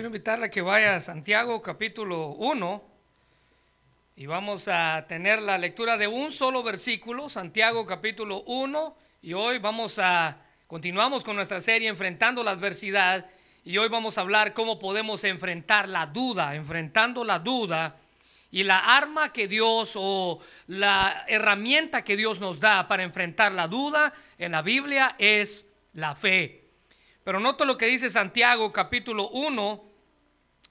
Quiero invitarle a que vaya a Santiago capítulo 1 y vamos a tener la lectura de un solo versículo, Santiago capítulo 1 y hoy vamos a continuamos con nuestra serie enfrentando la adversidad y hoy vamos a hablar cómo podemos enfrentar la duda, enfrentando la duda y la arma que Dios o la herramienta que Dios nos da para enfrentar la duda en la Biblia es la fe. Pero noto lo que dice Santiago capítulo 1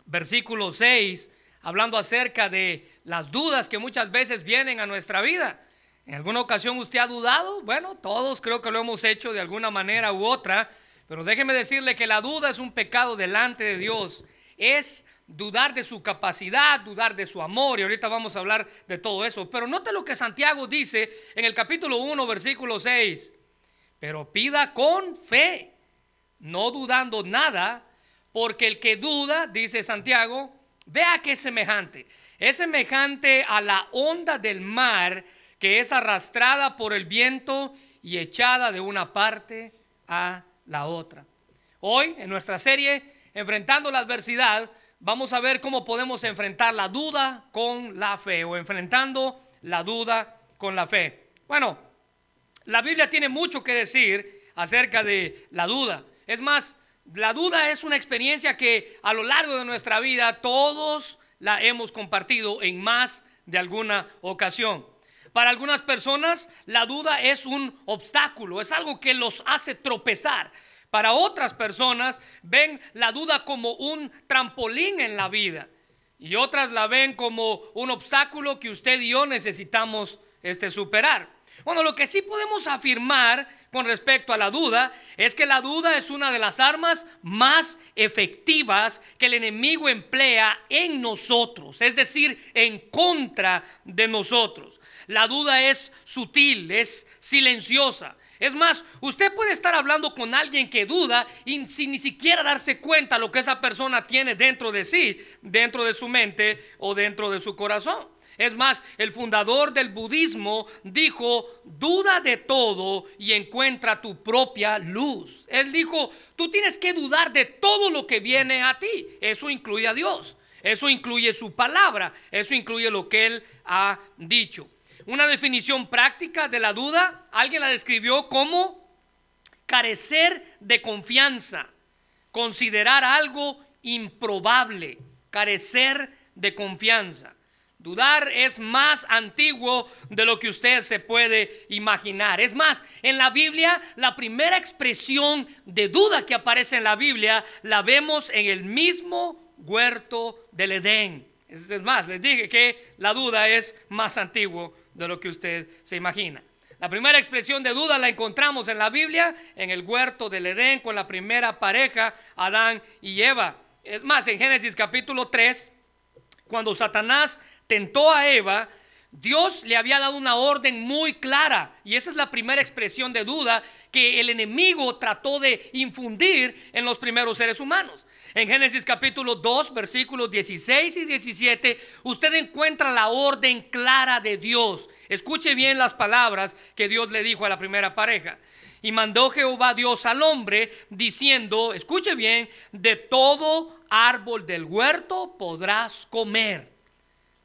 versículo 6, hablando acerca de las dudas que muchas veces vienen a nuestra vida. ¿En alguna ocasión usted ha dudado? Bueno, todos creo que lo hemos hecho de alguna manera u otra, pero déjeme decirle que la duda es un pecado delante de Dios. Es dudar de su capacidad, dudar de su amor, y ahorita vamos a hablar de todo eso. Pero note lo que Santiago dice en el capítulo 1, versículo 6. Pero pida con fe, no dudando nada, porque el que duda, dice Santiago, vea que es semejante. Es semejante a la onda del mar que es arrastrada por el viento y echada de una parte a la otra. Hoy, en nuestra serie, Enfrentando la adversidad, vamos a ver cómo podemos enfrentar la duda con la fe o enfrentando la duda con la fe. Bueno, la Biblia tiene mucho que decir acerca de la duda. Es más, la duda es una experiencia que a lo largo de nuestra vida todos la hemos compartido en más de alguna ocasión. Para algunas personas la duda es un obstáculo, es algo que los hace tropezar. Para otras personas ven la duda como un trampolín en la vida y otras la ven como un obstáculo que usted y yo necesitamos este, superar. Bueno, lo que sí podemos afirmar con respecto a la duda es que la duda es una de las armas más efectivas que el enemigo emplea en nosotros, es decir, en contra de nosotros. La duda es sutil, es silenciosa. Es más, usted puede estar hablando con alguien que duda y sin ni siquiera darse cuenta lo que esa persona tiene dentro de sí, dentro de su mente o dentro de su corazón. Es más, el fundador del budismo dijo, duda de todo y encuentra tu propia luz. Él dijo, tú tienes que dudar de todo lo que viene a ti. Eso incluye a Dios. Eso incluye su palabra. Eso incluye lo que Él ha dicho. Una definición práctica de la duda, alguien la describió como carecer de confianza, considerar algo improbable, carecer de confianza. Dudar es más antiguo de lo que usted se puede imaginar. Es más, en la Biblia, la primera expresión de duda que aparece en la Biblia la vemos en el mismo huerto del Edén. Es más, les dije que la duda es más antiguo de lo que usted se imagina. La primera expresión de duda la encontramos en la Biblia, en el huerto del Edén, con la primera pareja, Adán y Eva. Es más, en Génesis capítulo 3, cuando Satanás tentó a Eva, Dios le había dado una orden muy clara y esa es la primera expresión de duda que el enemigo trató de infundir en los primeros seres humanos. En Génesis capítulo 2, versículos 16 y 17, usted encuentra la orden clara de Dios. Escuche bien las palabras que Dios le dijo a la primera pareja. Y mandó Jehová Dios al hombre diciendo, escuche bien, de todo árbol del huerto podrás comer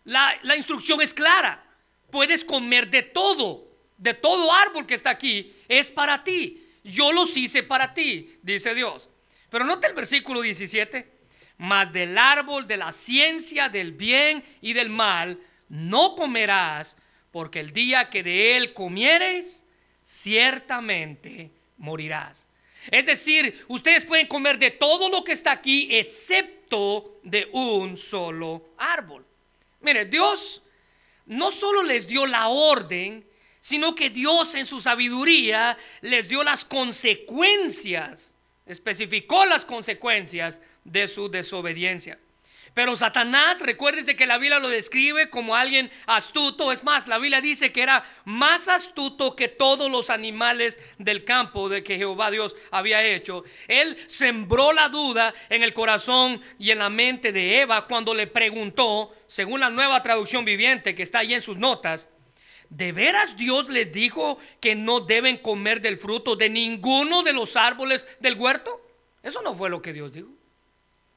la, instrucción es clara. Puedes comer de todo, de todo árbol que está aquí, es para ti. Yo los hice para ti, dice Dios. Pero note el versículo 17. Mas del árbol de la ciencia del bien y del mal no comerás, porque el día que de él comieres, ciertamente morirás. Es decir, ustedes pueden comer de todo lo que está aquí, excepto de un solo árbol. Mire, Dios no solo les dio la orden, sino que Dios en su sabiduría les dio las consecuencias, especificó las consecuencias de su desobediencia. Pero Satanás, recuérdese que la Biblia lo describe como alguien astuto. Es más, la Biblia dice que era más astuto que todos los animales del campo de que Jehová Dios había hecho. Él sembró la duda en el corazón y en la mente de Eva cuando le preguntó, según la nueva traducción viviente que está ahí en sus notas, ¿de veras Dios les dijo que no deben comer del fruto de ninguno de los árboles del huerto? Eso no fue lo que Dios dijo.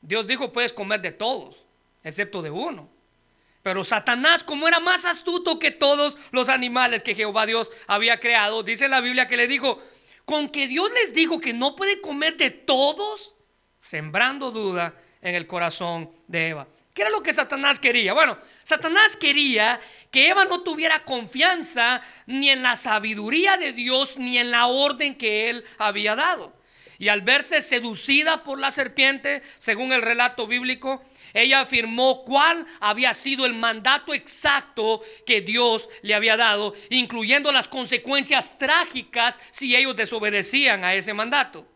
Dios dijo, puedes comer de todos, excepto de uno. Pero Satanás, como era más astuto que todos los animales que Jehová Dios había creado, dice la Biblia que le dijo, con que Dios les dijo que no puede comer de todos, sembrando duda en el corazón de Eva. ¿Qué era lo que Satanás quería? Bueno, Satanás quería que Eva no tuviera confianza ni en la sabiduría de Dios ni en la orden que él había dado. Y al verse seducida por la serpiente, según el relato bíblico, ella afirmó cuál había sido el mandato exacto que Dios le había dado, incluyendo las consecuencias trágicas si ellos desobedecían a ese mandato.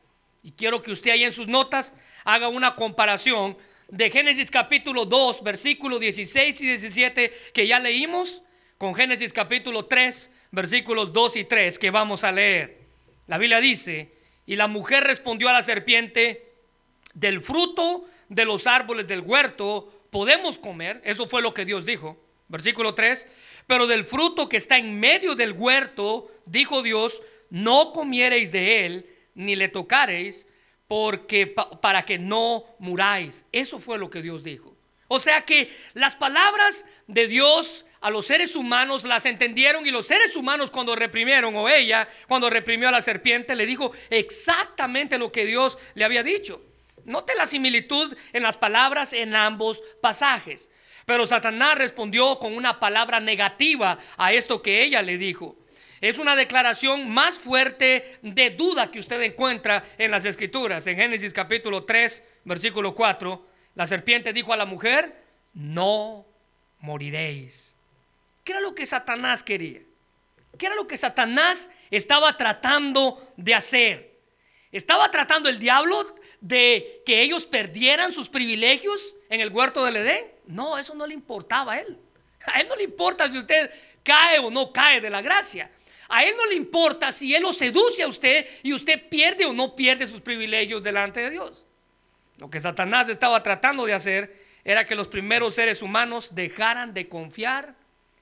Y quiero que usted ahí en sus notas haga una comparación de Génesis capítulo 2, versículos 16 y 17 que ya leímos, con Génesis capítulo 3, versículos 2 y 3 que vamos a leer. La Biblia dice, y la mujer respondió a la serpiente, del fruto de los árboles del huerto podemos comer, eso fue lo que Dios dijo, versículo 3, pero del fruto que está en medio del huerto, dijo Dios, no comiereis de él, ni le tocareis, porque para que no muráis. Eso fue lo que Dios dijo. O sea que las palabras de Dios a los seres humanos las entendieron y los seres humanos cuando reprimieron o ella cuando reprimió a la serpiente le dijo exactamente lo que Dios le había dicho. Note la similitud en las palabras en ambos pasajes. Pero Satanás respondió con una palabra negativa a esto que ella le dijo. Es una declaración más fuerte de duda que usted encuentra en las escrituras. En Génesis capítulo 3, versículo 4, la serpiente dijo a la mujer, no moriréis. ¿Qué era lo que Satanás quería? ¿Qué era lo que Satanás estaba tratando de hacer? ¿Estaba tratando el diablo de que ellos perdieran sus privilegios en el huerto del Edén? No, eso no le importaba a él. A él no le importa si usted cae o no cae de la gracia. A él no le importa si él lo seduce a usted y usted pierde o no pierde sus privilegios delante de Dios. Lo que Satanás estaba tratando de hacer era que los primeros seres humanos dejaran de confiar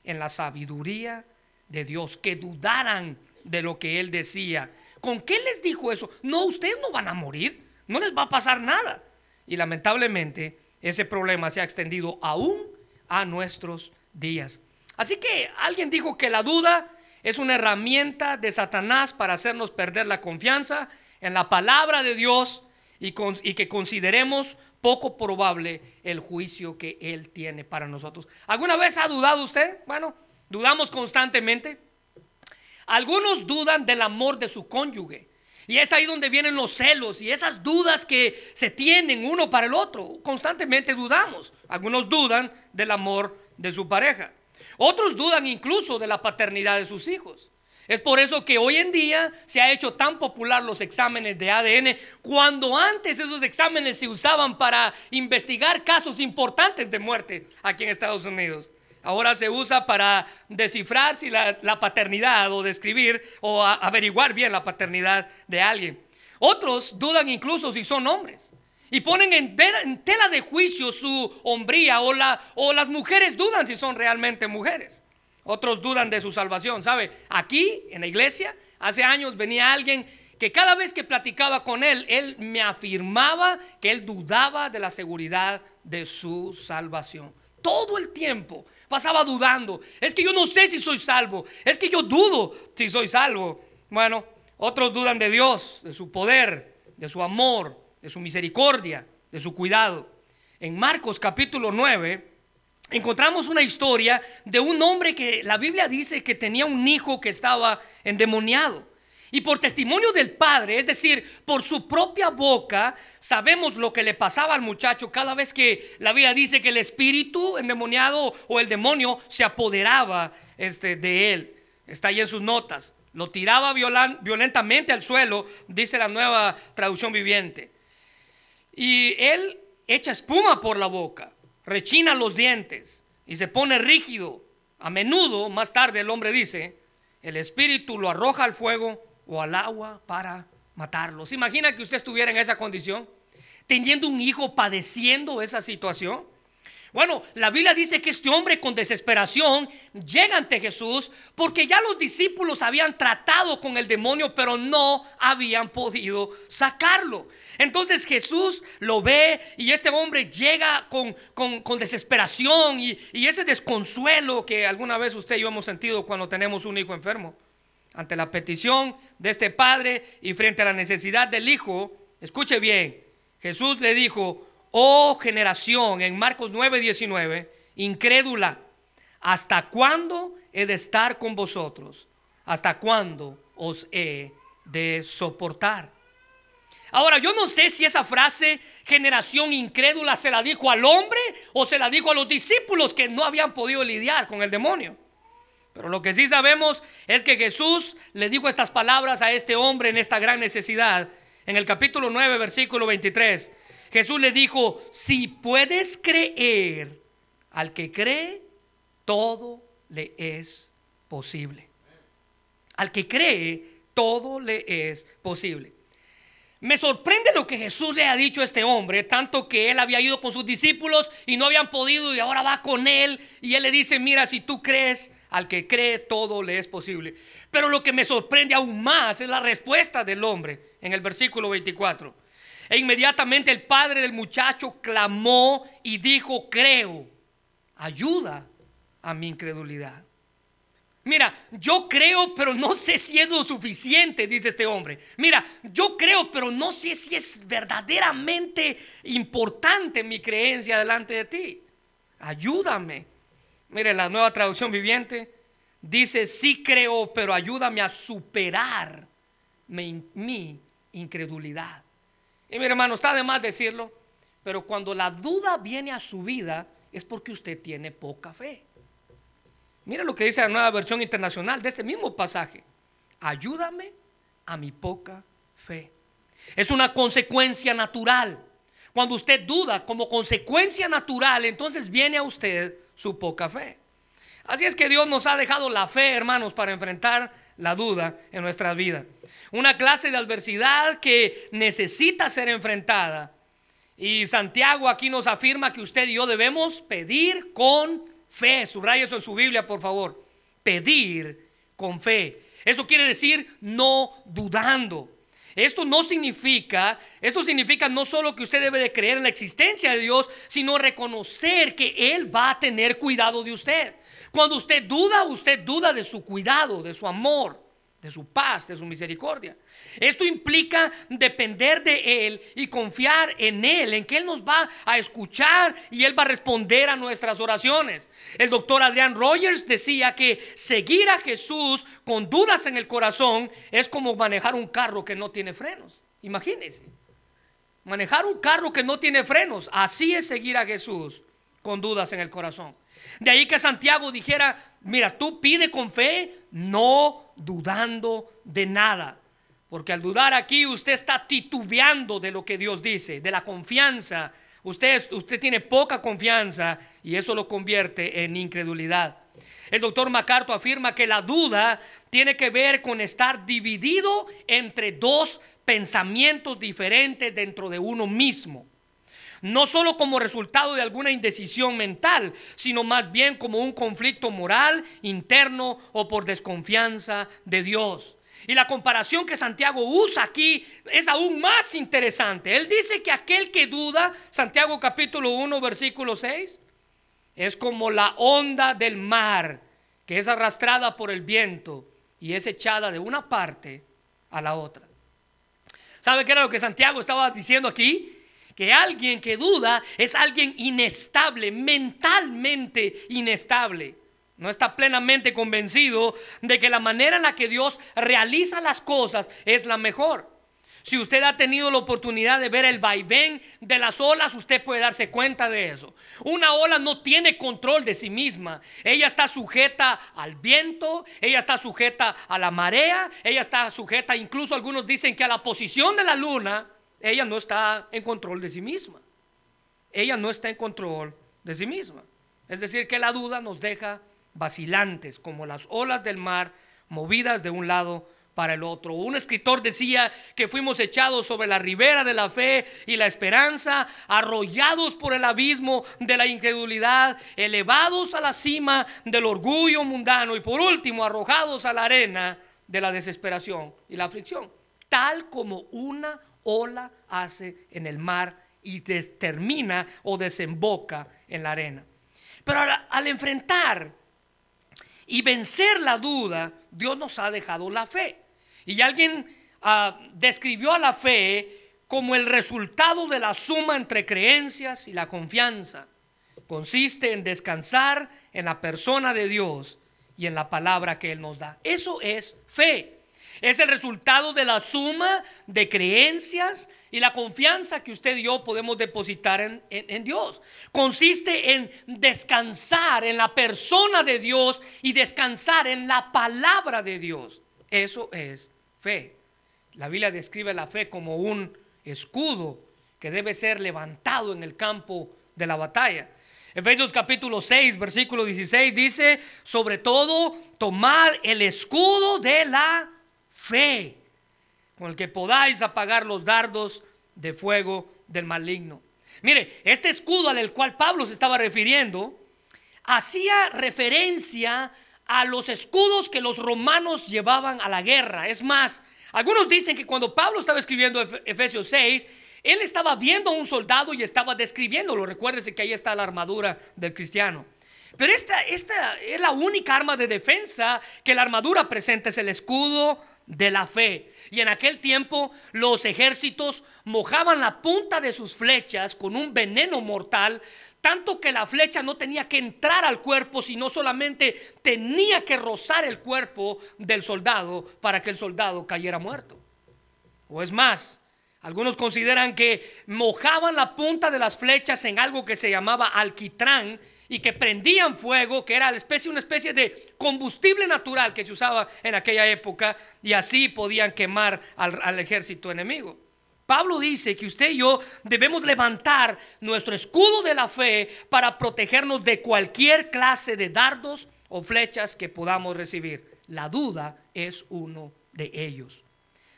en la sabiduría de Dios, que dudaran de lo que él decía. ¿Con qué les dijo eso? No, ustedes no van a morir, no les va a pasar nada. Y lamentablemente ese problema se ha extendido aún a nuestros días. Así que alguien dijo que la duda es una herramienta de Satanás para hacernos perder la confianza en la palabra de Dios y, que consideremos poco probable el juicio que Él tiene para nosotros. ¿Alguna vez ha dudado usted? Bueno, dudamos constantemente. Algunos dudan del amor de su cónyuge. Y es ahí donde vienen los celos y esas dudas que se tienen uno para el otro. Constantemente dudamos. Algunos dudan del amor de su pareja. Otros dudan incluso de la paternidad de sus hijos. Es por eso que hoy en día se ha hecho tan popular los exámenes de ADN, cuando antes esos exámenes se usaban para investigar casos importantes de muerte aquí en Estados Unidos. Ahora se usa para descifrar si la, paternidad o describir o averiguar bien la paternidad de alguien. Otros dudan incluso si son hombres. Y ponen en, tela de juicio su hombría o, la, o las mujeres dudan si son realmente mujeres. Otros dudan de su salvación. ¿Sabe? Aquí en la iglesia hace años venía alguien que cada vez que platicaba con él, él me afirmaba que él dudaba de la seguridad de su salvación. Todo el tiempo pasaba dudando. Es que yo no sé si soy salvo. Es que yo dudo si soy salvo. Bueno, otros dudan de Dios, de su poder, de su amor, de su misericordia, de su cuidado. En Marcos capítulo 9 encontramos una historia de un hombre que la Biblia dice que tenía un hijo que estaba endemoniado. Y por testimonio del padre, es decir, por su propia boca, sabemos lo que le pasaba al muchacho cada vez que la Biblia dice que el espíritu endemoniado o el demonio se apoderaba este, de él. Está ahí en sus notas. Lo tiraba violentamente al suelo, dice la nueva traducción viviente. Y él echa espuma por la boca, rechina los dientes y se pone rígido. A menudo, más tarde, el hombre dice, el espíritu lo arroja al fuego o al agua para matarlo. ¿Se imagina que usted estuviera en esa condición? Teniendo un hijo padeciendo esa situación. Bueno, la Biblia dice que este hombre con desesperación llega ante Jesús porque ya los discípulos habían tratado con el demonio, pero no habían podido sacarlo. Entonces Jesús lo ve y este hombre llega con, desesperación y, y ese desconsuelo que alguna vez usted y yo hemos sentido cuando tenemos un hijo enfermo. Ante la petición de este padre y frente a la necesidad del hijo, escuche bien, Jesús le dijo, oh generación, en Marcos 9, 19, incrédula, ¿hasta cuándo he de estar con vosotros? ¿Hasta cuándo os he de soportar? Ahora, yo no sé si esa frase, generación incrédula, se la dijo al hombre o se la dijo a los discípulos que no habían podido lidiar con el demonio. Pero lo que sí sabemos es que Jesús le dijo estas palabras a este hombre en esta gran necesidad. En el capítulo 9, versículo 23. Jesús le dijo, si puedes creer, al que cree, todo le es posible. Al que cree, todo le es posible. Me sorprende lo que Jesús le ha dicho a este hombre, tanto que él había ido con sus discípulos y no habían podido y ahora va con él y él le dice, mira, si tú crees, al que cree todo le es posible. Pero lo que me sorprende aún más es la respuesta del hombre en el versículo 24. E inmediatamente el padre del muchacho clamó y dijo, creo, ayuda a mi incredulidad. Mira, yo creo, pero no sé si es lo suficiente, dice este hombre. Mira, yo creo, pero no sé si es verdaderamente importante mi creencia delante de ti. Ayúdame. Mire, la nueva traducción viviente dice, sí creo, pero ayúdame a superar mi, mi incredulidad. Y mi hermano, está de más decirlo, pero cuando la duda viene a su vida es porque usted tiene poca fe. Mira lo que dice la nueva versión internacional de este mismo pasaje. Ayúdame a mi poca fe. Es una consecuencia natural. Cuando usted duda como consecuencia natural, entonces viene a usted su poca fe. Así es que Dios nos ha dejado la fe, hermanos, para enfrentar la duda en nuestra vida una clase de adversidad que necesita ser enfrentada. Y Santiago aquí nos afirma que usted y yo debemos pedir con fe. Subraya eso en su Biblia, por favor. Pedir con fe. Eso quiere decir no dudando. Esto no significa, esto significa no solo que usted debe de creer en la existencia de Dios, sino reconocer que Él va a tener cuidado de usted. Cuando usted duda, usted duda de su cuidado, de su amor de su paz, de su misericordia. Esto implica depender de Él y confiar en Él, en que Él nos va a escuchar y Él va a responder a nuestras oraciones. El doctor Adrian Rogers decía que seguir a Jesús con dudas en el corazón es como manejar un carro que no tiene frenos. Imagínense. Manejar un carro que no tiene frenos, así es seguir a Jesús con dudas en el corazón. De ahí que Santiago dijera, mira, tú pide con fe, no dudando de nada. Porque al dudar aquí usted está titubeando de lo que Dios dice, de la confianza. Usted, usted tiene poca confianza y eso lo convierte en incredulidad. El doctor MacArthur afirma que la duda tiene que ver con estar dividido entre dos pensamientos diferentes dentro de uno mismo no solo como resultado de alguna indecisión mental, sino más bien como un conflicto moral, interno o por desconfianza de Dios. Y la comparación que Santiago usa aquí es aún más interesante. Él dice que aquel que duda, Santiago capítulo 1, versículo 6, es como la onda del mar que es arrastrada por el viento y es echada de una parte a la otra. ¿Sabe qué era lo que Santiago estaba diciendo aquí? Que alguien que duda es alguien inestable, mentalmente inestable. No está plenamente convencido de que la manera en la que Dios realiza las cosas es la mejor. Si usted ha tenido la oportunidad de ver el vaivén de las olas, usted puede darse cuenta de eso. Una ola no tiene control de sí misma. Ella está sujeta al viento, ella está sujeta a la marea, ella está sujeta, incluso algunos dicen que a la posición de la luna ella no está en control de sí misma. Ella no está en control de sí misma. Es decir, que la duda nos deja vacilantes como las olas del mar movidas de un lado para el otro. Un escritor decía que fuimos echados sobre la ribera de la fe y la esperanza, arrollados por el abismo de la incredulidad, elevados a la cima del orgullo mundano y por último arrojados a la arena de la desesperación y la aflicción, tal como una ola hace en el mar y termina o desemboca en la arena. Pero al, enfrentar y vencer la duda, Dios nos ha dejado la fe. Y alguien ah, describió a la fe como el resultado de la suma entre creencias y la confianza. Consiste en descansar en la persona de Dios y en la palabra que Él nos da. Eso es fe. Es el resultado de la suma de creencias y la confianza que usted y yo podemos depositar en, Dios. Consiste en descansar en la persona de Dios y descansar en la palabra de Dios. Eso es fe. La Biblia describe la fe como un escudo que debe ser levantado en el campo de la batalla. Efesios capítulo 6, versículo 16 dice, sobre todo, tomad el escudo de la fe, con el que podáis apagar los dardos de fuego del maligno. Mire, este escudo al cual Pablo se estaba refiriendo, hacía referencia a los escudos que los romanos llevaban a la guerra. Es más, algunos dicen que cuando Pablo estaba escribiendo Efesios 6, él estaba viendo a un soldado y estaba describiéndolo. Recuérdese que ahí está la armadura del cristiano. Pero esta, esta es la única arma de defensa que la armadura presenta, es el escudo de la fe. Y en aquel tiempo los ejércitos mojaban la punta de sus flechas con un veneno mortal, tanto que la flecha no tenía que entrar al cuerpo, sino solamente tenía que rozar el cuerpo del soldado para que el soldado cayera muerto. O es más, algunos consideran que mojaban la punta de las flechas en algo que se llamaba alquitrán y que prendían fuego, que era especie, una especie de combustible natural que se usaba en aquella época, y así podían quemar al, al ejército enemigo. Pablo dice que usted y yo debemos levantar nuestro escudo de la fe para protegernos de cualquier clase de dardos o flechas que podamos recibir. La duda es uno de ellos.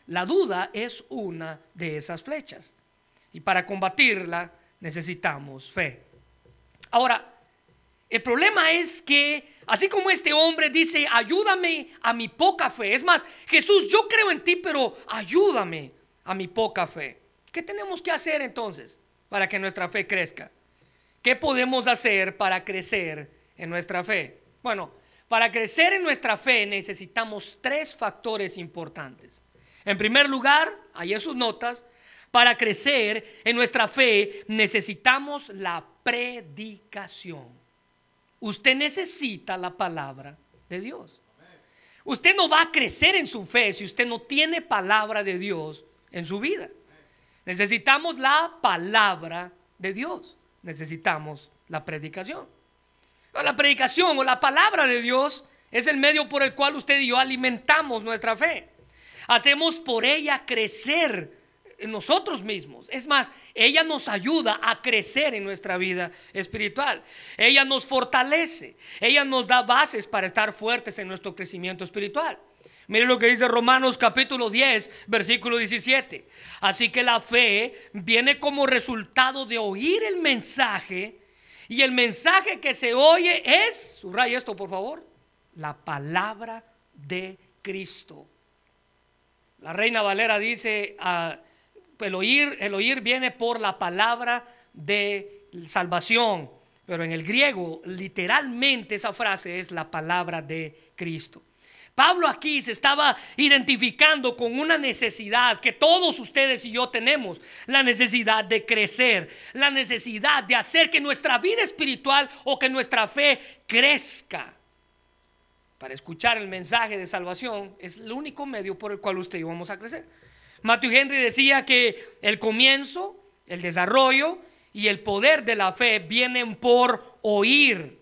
La duda es una de esas flechas. Y para combatirla necesitamos fe. Ahora, el problema es que, así como este hombre dice, ayúdame a mi poca fe. Es más, Jesús, yo creo en ti, pero ayúdame a mi poca fe. ¿Qué tenemos que hacer entonces para que nuestra fe crezca? ¿Qué podemos hacer para crecer en nuestra fe? Bueno, para crecer en nuestra fe necesitamos tres factores importantes. En primer lugar, ahí en sus notas, para crecer en nuestra fe necesitamos la predicación. Usted necesita la palabra de Dios. Usted no va a crecer en su fe si usted no tiene palabra de Dios en su vida. Necesitamos la palabra de Dios. Necesitamos la predicación. La predicación o la palabra de Dios es el medio por el cual usted y yo alimentamos nuestra fe. Hacemos por ella crecer en nosotros mismos. Es más, ella nos ayuda a crecer en nuestra vida espiritual. Ella nos fortalece. Ella nos da bases para estar fuertes en nuestro crecimiento espiritual. Mire lo que dice Romanos capítulo 10, versículo 17. Así que la fe viene como resultado de oír el mensaje y el mensaje que se oye es, subraya esto por favor, la palabra de Cristo. La reina Valera dice, el oír, el oír viene por la palabra de salvación, pero en el griego literalmente esa frase es la palabra de Cristo. Pablo aquí se estaba identificando con una necesidad que todos ustedes y yo tenemos, la necesidad de crecer, la necesidad de hacer que nuestra vida espiritual o que nuestra fe crezca. Para escuchar el mensaje de salvación es el único medio por el cual usted y yo vamos a crecer. Matthew Henry decía que el comienzo, el desarrollo y el poder de la fe vienen por oír,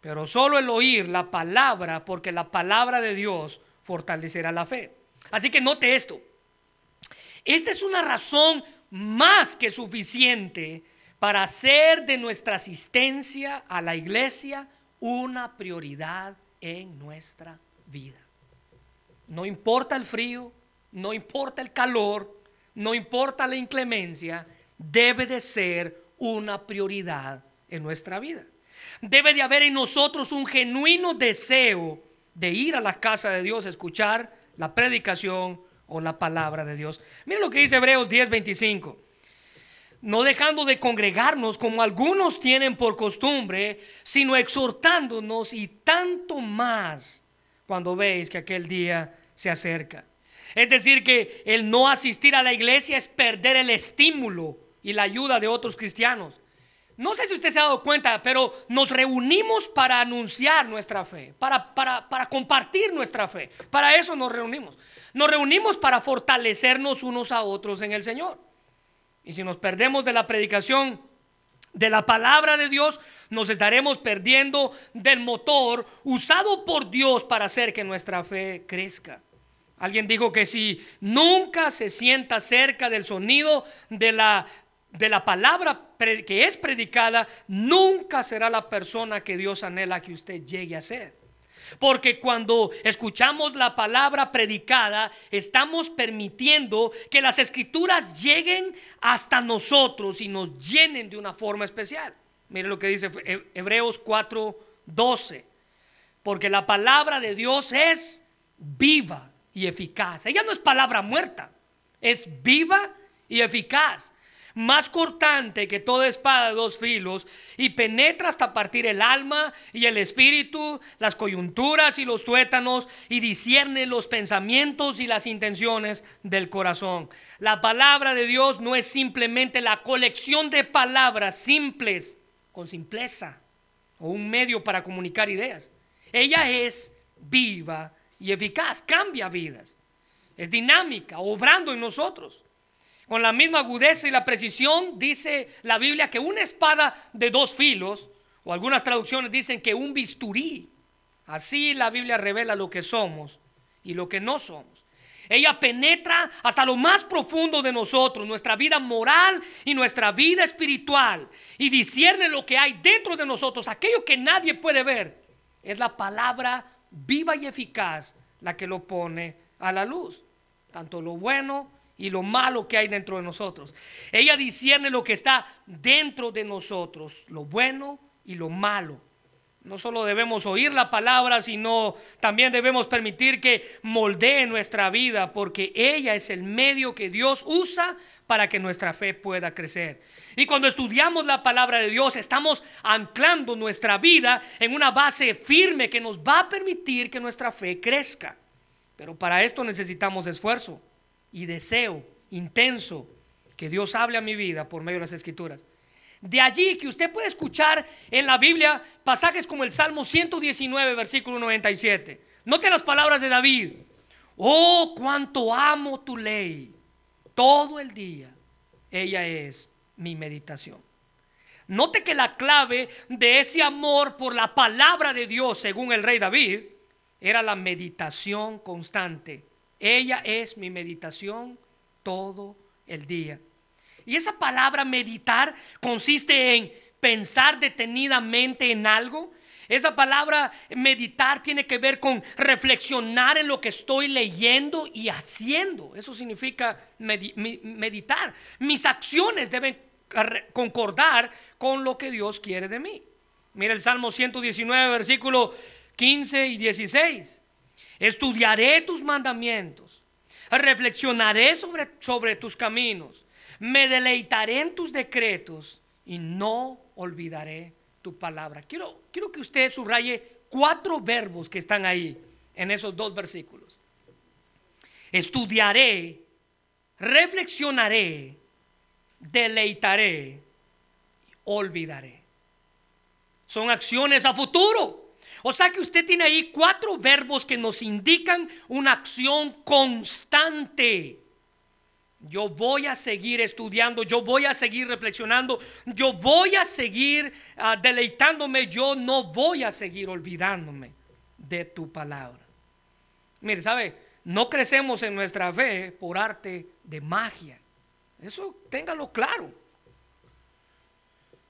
pero solo el oír la palabra, porque la palabra de Dios fortalecerá la fe. Así que note esto. Esta es una razón más que suficiente para hacer de nuestra asistencia a la iglesia una prioridad en nuestra vida. no importa el frío, no importa el calor, no importa la inclemencia, debe de ser una prioridad en nuestra vida. Debe de haber en nosotros un genuino deseo de ir a la casa de Dios, escuchar la predicación o la palabra de Dios. Miren lo que dice Hebreos 10:25. No dejando de congregarnos como algunos tienen por costumbre, sino exhortándonos y tanto más cuando veis que aquel día se acerca. Es decir, que el no asistir a la iglesia es perder el estímulo y la ayuda de otros cristianos. No sé si usted se ha dado cuenta, pero nos reunimos para anunciar nuestra fe, para, para, para, compartir nuestra fe. Para eso nos reunimos. Nos reunimos para fortalecernos unos a otros en el Señor. Y si nos perdemos de la predicación de la palabra de Dios, nos estaremos perdiendo del motor usado por Dios para hacer que nuestra fe crezca. Alguien dijo que si nunca se sienta cerca del sonido de la de la palabra que es predicada, nunca será la persona que Dios anhela que usted llegue a ser. Porque cuando escuchamos la palabra predicada, estamos permitiendo que las escrituras lleguen hasta nosotros y nos llenen de una forma especial. Mire lo que dice Hebreos 4:12. Porque la palabra de Dios es viva y eficaz. Ella no es palabra muerta, es viva y eficaz más cortante que toda espada de dos filos, y penetra hasta partir el alma y el espíritu, las coyunturas y los tuétanos, y discierne los pensamientos y las intenciones del corazón. La palabra de Dios no es simplemente la colección de palabras simples, con simpleza, o un medio para comunicar ideas. Ella es viva y eficaz, cambia vidas, es dinámica, obrando en nosotros. Con la misma agudeza y la precisión dice la Biblia que una espada de dos filos, o algunas traducciones dicen que un bisturí. Así la Biblia revela lo que somos y lo que no somos. Ella penetra hasta lo más profundo de nosotros, nuestra vida moral y nuestra vida espiritual, y discierne lo que hay dentro de nosotros, aquello que nadie puede ver. Es la palabra viva y eficaz la que lo pone a la luz, tanto lo bueno y lo malo que hay dentro de nosotros. Ella discierne lo que está dentro de nosotros, lo bueno y lo malo. No solo debemos oír la palabra, sino también debemos permitir que moldee nuestra vida, porque ella es el medio que Dios usa para que nuestra fe pueda crecer. Y cuando estudiamos la palabra de Dios, estamos anclando nuestra vida en una base firme que nos va a permitir que nuestra fe crezca. Pero para esto necesitamos esfuerzo y deseo intenso que Dios hable a mi vida por medio de las escrituras. De allí que usted puede escuchar en la Biblia pasajes como el Salmo 119, versículo 97. Note las palabras de David. Oh, cuánto amo tu ley. Todo el día. Ella es mi meditación. Note que la clave de ese amor por la palabra de Dios, según el rey David, era la meditación constante ella es mi meditación todo el día. Y esa palabra meditar consiste en pensar detenidamente en algo. Esa palabra meditar tiene que ver con reflexionar en lo que estoy leyendo y haciendo. Eso significa meditar. Mis acciones deben concordar con lo que Dios quiere de mí. Mira el Salmo 119, versículo 15 y 16. Estudiaré tus mandamientos, reflexionaré sobre, sobre tus caminos, me deleitaré en tus decretos y no olvidaré tu palabra. Quiero, quiero que usted subraye cuatro verbos que están ahí en esos dos versículos. Estudiaré, reflexionaré, deleitaré, olvidaré. Son acciones a futuro. O sea que usted tiene ahí cuatro verbos que nos indican una acción constante. Yo voy a seguir estudiando, yo voy a seguir reflexionando, yo voy a seguir ah, deleitándome, yo no voy a seguir olvidándome de tu palabra. Mire, ¿sabe? No crecemos en nuestra fe por arte de magia. Eso téngalo claro.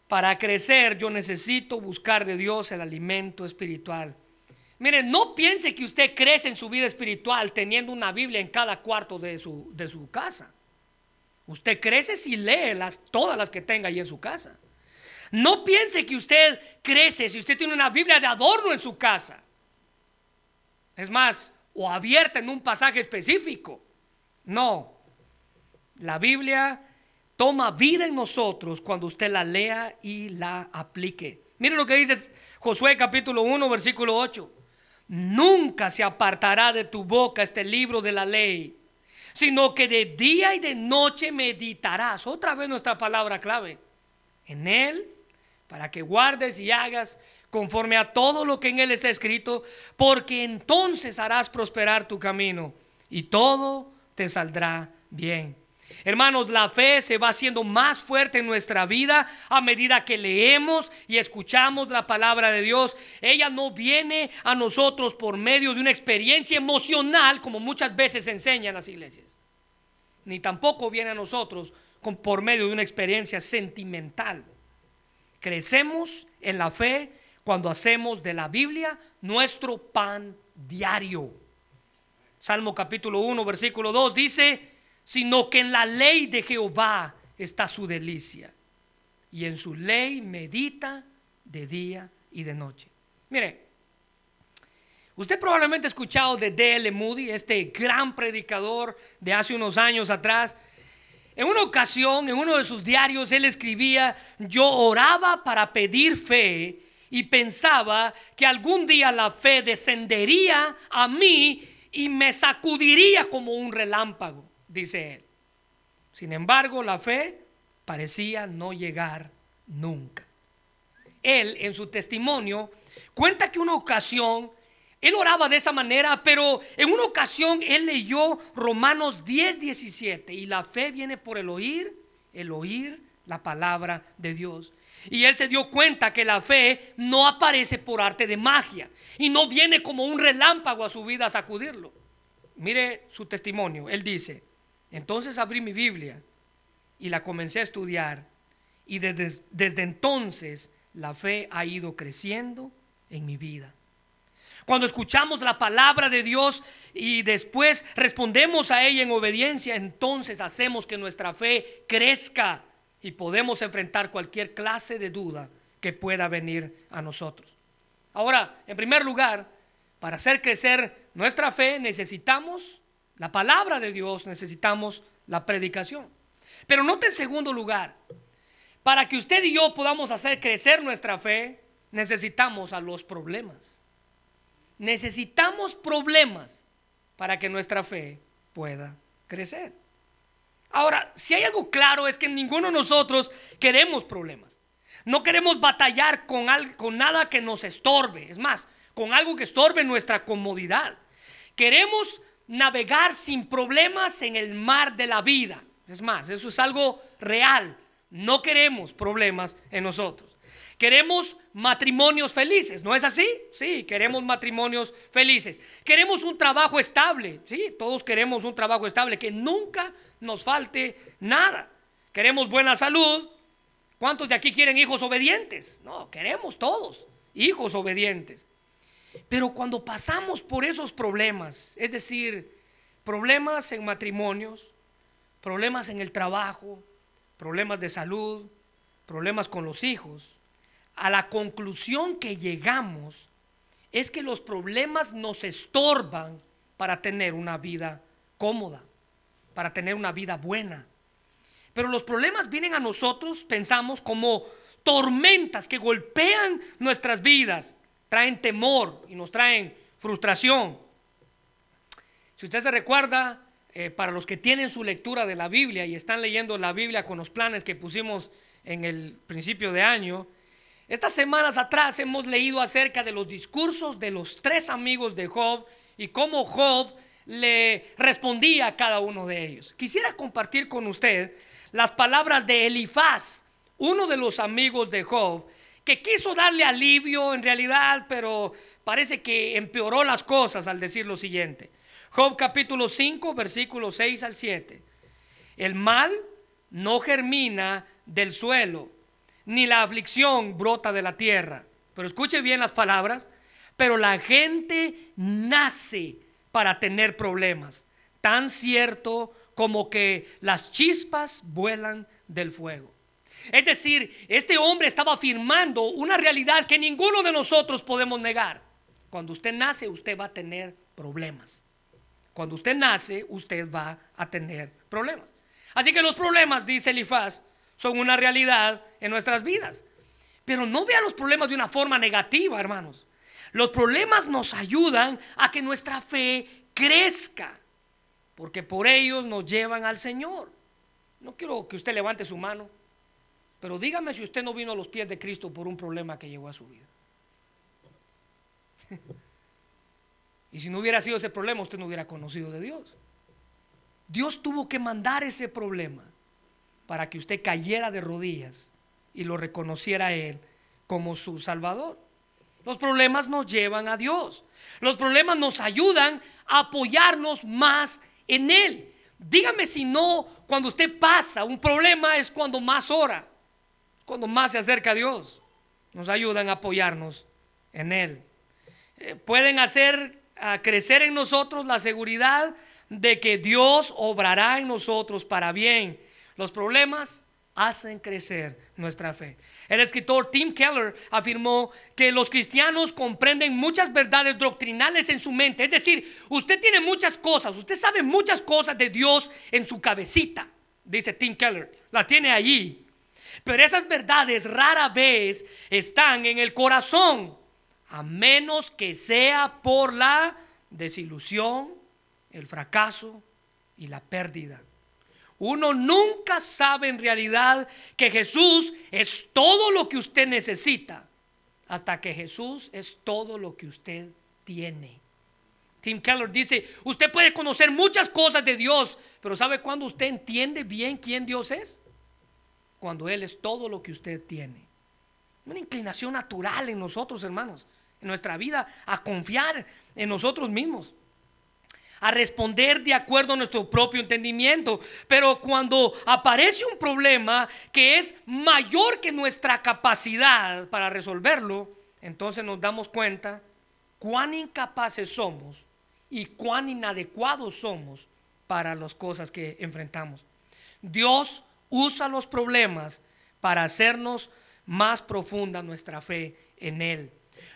Para crecer yo necesito buscar de Dios el alimento espiritual. Mire, no piense que usted crece en su vida espiritual teniendo una Biblia en cada cuarto de su, de su casa. Usted crece si lee las, todas las que tenga ahí en su casa. No piense que usted crece si usted tiene una Biblia de adorno en su casa. Es más, o abierta en un pasaje específico. No. La Biblia toma vida en nosotros cuando usted la lea y la aplique. Mire lo que dice Josué capítulo 1, versículo 8. Nunca se apartará de tu boca este libro de la ley, sino que de día y de noche meditarás. Otra vez nuestra palabra clave. En él, para que guardes y hagas conforme a todo lo que en él está escrito, porque entonces harás prosperar tu camino y todo te saldrá bien. Hermanos, la fe se va haciendo más fuerte en nuestra vida a medida que leemos y escuchamos la palabra de Dios. Ella no viene a nosotros por medio de una experiencia emocional como muchas veces enseñan las iglesias. Ni tampoco viene a nosotros por medio de una experiencia sentimental. Crecemos en la fe cuando hacemos de la Biblia nuestro pan diario. Salmo capítulo 1, versículo 2 dice, sino que en la ley de Jehová está su delicia, y en su ley medita de día y de noche. Mire, usted probablemente ha escuchado de D.L. Moody, este gran predicador de hace unos años atrás. En una ocasión, en uno de sus diarios, él escribía, yo oraba para pedir fe y pensaba que algún día la fe descendería a mí y me sacudiría como un relámpago, dice él. Sin embargo, la fe parecía no llegar nunca. Él, en su testimonio, cuenta que una ocasión, él oraba de esa manera, pero en una ocasión él leyó Romanos 10, 17, y la fe viene por el oír, el oír la palabra de Dios. Y él se dio cuenta que la fe no aparece por arte de magia y no viene como un relámpago a su vida a sacudirlo. Mire su testimonio. Él dice, entonces abrí mi Biblia y la comencé a estudiar y desde, desde entonces la fe ha ido creciendo en mi vida. Cuando escuchamos la palabra de Dios y después respondemos a ella en obediencia, entonces hacemos que nuestra fe crezca y podemos enfrentar cualquier clase de duda que pueda venir a nosotros. Ahora, en primer lugar, para hacer crecer nuestra fe necesitamos la palabra de Dios, necesitamos la predicación. Pero note en segundo lugar, para que usted y yo podamos hacer crecer nuestra fe, necesitamos a los problemas. Necesitamos problemas para que nuestra fe pueda crecer. Ahora, si hay algo claro es que ninguno de nosotros queremos problemas. No queremos batallar con, con nada que nos estorbe. Es más, con algo que estorbe nuestra comodidad. Queremos navegar sin problemas en el mar de la vida. Es más, eso es algo real. No queremos problemas en nosotros. Queremos matrimonios felices, ¿no es así? Sí, queremos matrimonios felices. Queremos un trabajo estable, sí, todos queremos un trabajo estable, que nunca nos falte nada. Queremos buena salud. ¿Cuántos de aquí quieren hijos obedientes? No, queremos todos hijos obedientes. Pero cuando pasamos por esos problemas, es decir, problemas en matrimonios, problemas en el trabajo, problemas de salud, problemas con los hijos, a la conclusión que llegamos es que los problemas nos estorban para tener una vida cómoda para tener una vida buena. Pero los problemas vienen a nosotros, pensamos, como tormentas que golpean nuestras vidas, traen temor y nos traen frustración. Si usted se recuerda, eh, para los que tienen su lectura de la Biblia y están leyendo la Biblia con los planes que pusimos en el principio de año, estas semanas atrás hemos leído acerca de los discursos de los tres amigos de Job y cómo Job le respondía a cada uno de ellos. Quisiera compartir con usted las palabras de Elifaz, uno de los amigos de Job, que quiso darle alivio en realidad, pero parece que empeoró las cosas al decir lo siguiente. Job capítulo 5, versículos 6 al 7. El mal no germina del suelo, ni la aflicción brota de la tierra. Pero escuche bien las palabras. pero la gente nace para tener problemas. Tan cierto como que las chispas vuelan del fuego. Es decir, este hombre estaba afirmando una realidad que ninguno de nosotros podemos negar. Cuando usted nace, usted va a tener problemas. Cuando usted nace, usted va a tener problemas. Así que los problemas, dice Elifaz, son una realidad en nuestras vidas. Pero no vea los problemas de una forma negativa, hermanos. Los problemas nos ayudan a que nuestra fe crezca, porque por ellos nos llevan al Señor. No quiero que usted levante su mano, pero dígame si usted no vino a los pies de Cristo por un problema que llegó a su vida. y si no hubiera sido ese problema, usted no hubiera conocido de Dios. Dios tuvo que mandar ese problema para que usted cayera de rodillas y lo reconociera a Él como su Salvador. Los problemas nos llevan a Dios. Los problemas nos ayudan a apoyarnos más en Él. Dígame si no, cuando usted pasa un problema es cuando más ora, cuando más se acerca a Dios. Nos ayudan a apoyarnos en Él. Eh, pueden hacer crecer en nosotros la seguridad de que Dios obrará en nosotros para bien. Los problemas hacen crecer nuestra fe. El escritor Tim Keller afirmó que los cristianos comprenden muchas verdades doctrinales en su mente. Es decir, usted tiene muchas cosas, usted sabe muchas cosas de Dios en su cabecita, dice Tim Keller. Las tiene allí. Pero esas verdades rara vez están en el corazón, a menos que sea por la desilusión, el fracaso y la pérdida. Uno nunca sabe en realidad que Jesús es todo lo que usted necesita hasta que Jesús es todo lo que usted tiene. Tim Keller dice, usted puede conocer muchas cosas de Dios, pero ¿sabe cuándo usted entiende bien quién Dios es? Cuando Él es todo lo que usted tiene. Una inclinación natural en nosotros, hermanos, en nuestra vida, a confiar en nosotros mismos a responder de acuerdo a nuestro propio entendimiento. Pero cuando aparece un problema que es mayor que nuestra capacidad para resolverlo, entonces nos damos cuenta cuán incapaces somos y cuán inadecuados somos para las cosas que enfrentamos. Dios usa los problemas para hacernos más profunda nuestra fe en Él.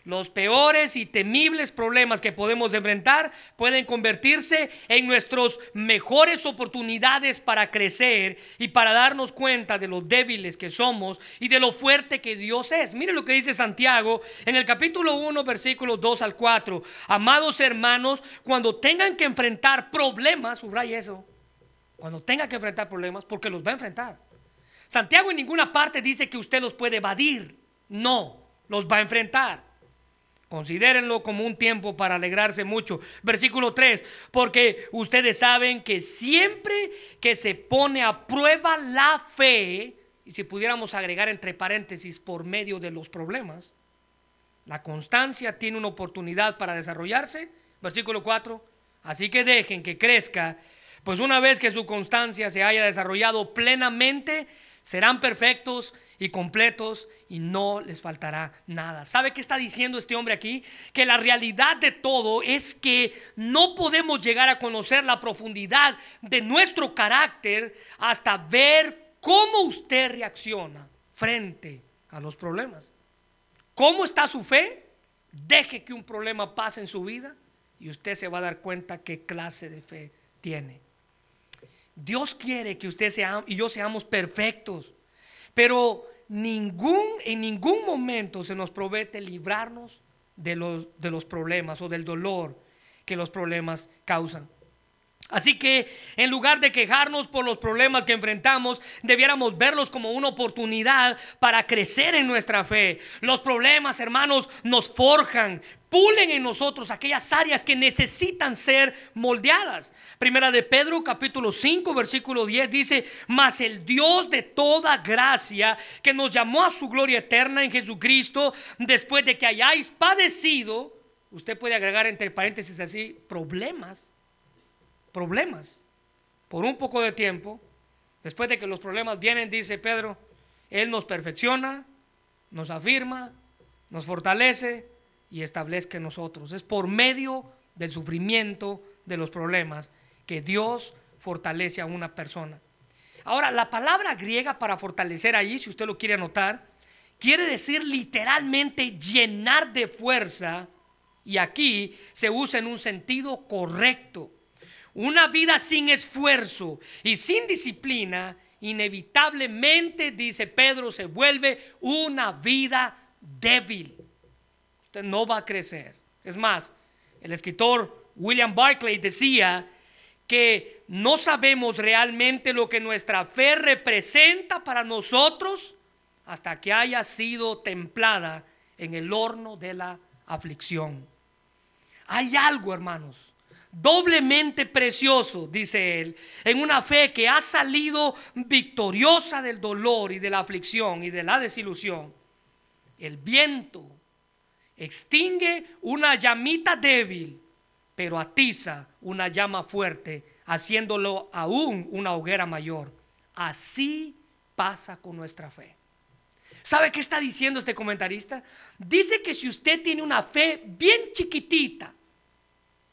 Los peores y temibles problemas que podemos enfrentar pueden convertirse en nuestras mejores oportunidades para crecer y para darnos cuenta de lo débiles que somos y de lo fuerte que Dios es. Mire lo que dice Santiago en el capítulo 1, versículos 2 al 4. Amados hermanos, cuando tengan que enfrentar problemas, subraya eso, cuando tengan que enfrentar problemas, porque los va a enfrentar. Santiago en ninguna parte dice que usted los puede evadir. No, los va a enfrentar. Considérenlo como un tiempo para alegrarse mucho. Versículo 3, porque ustedes saben que siempre que se pone a prueba la fe, y si pudiéramos agregar entre paréntesis por medio de los problemas, la constancia tiene una oportunidad para desarrollarse. Versículo 4, así que dejen que crezca, pues una vez que su constancia se haya desarrollado plenamente, serán perfectos y completos y no les faltará nada. ¿Sabe qué está diciendo este hombre aquí? Que la realidad de todo es que no podemos llegar a conocer la profundidad de nuestro carácter hasta ver cómo usted reacciona frente a los problemas. ¿Cómo está su fe? Deje que un problema pase en su vida y usted se va a dar cuenta qué clase de fe tiene. Dios quiere que usted sea, y yo seamos perfectos. Pero ningún, en ningún momento se nos promete librarnos de los, de los problemas o del dolor que los problemas causan. Así que en lugar de quejarnos por los problemas que enfrentamos, debiéramos verlos como una oportunidad para crecer en nuestra fe. Los problemas, hermanos, nos forjan, pulen en nosotros aquellas áreas que necesitan ser moldeadas. Primera de Pedro capítulo 5 versículo 10 dice, mas el Dios de toda gracia que nos llamó a su gloria eterna en Jesucristo, después de que hayáis padecido, usted puede agregar entre paréntesis así, problemas problemas por un poco de tiempo. Después de que los problemas vienen, dice Pedro, Él nos perfecciona, nos afirma, nos fortalece, y establezca en nosotros. Es por medio del sufrimiento, de los problemas, que Dios fortalece a una persona. Ahora, la palabra griega para fortalecer ahí, si usted lo quiere anotar, quiere decir literalmente llenar de fuerza y aquí se usa en un sentido correcto. Una vida sin esfuerzo y sin disciplina, inevitablemente, dice Pedro, se vuelve una vida débil. Usted no va a crecer. Es más, el escritor William Barclay decía que no sabemos realmente lo que nuestra fe representa para nosotros hasta que haya sido templada en el horno de la aflicción. Hay algo, hermanos, doblemente precioso, dice él, en una fe que ha salido victoriosa del dolor y de la aflicción y de la desilusión. El viento extingue una llamita débil, pero atiza una llama fuerte, haciéndolo aún una hoguera mayor. Así pasa con nuestra fe. ¿Sabe qué está diciendo este comentarista? Dice que si usted tiene una fe bien chiquitita,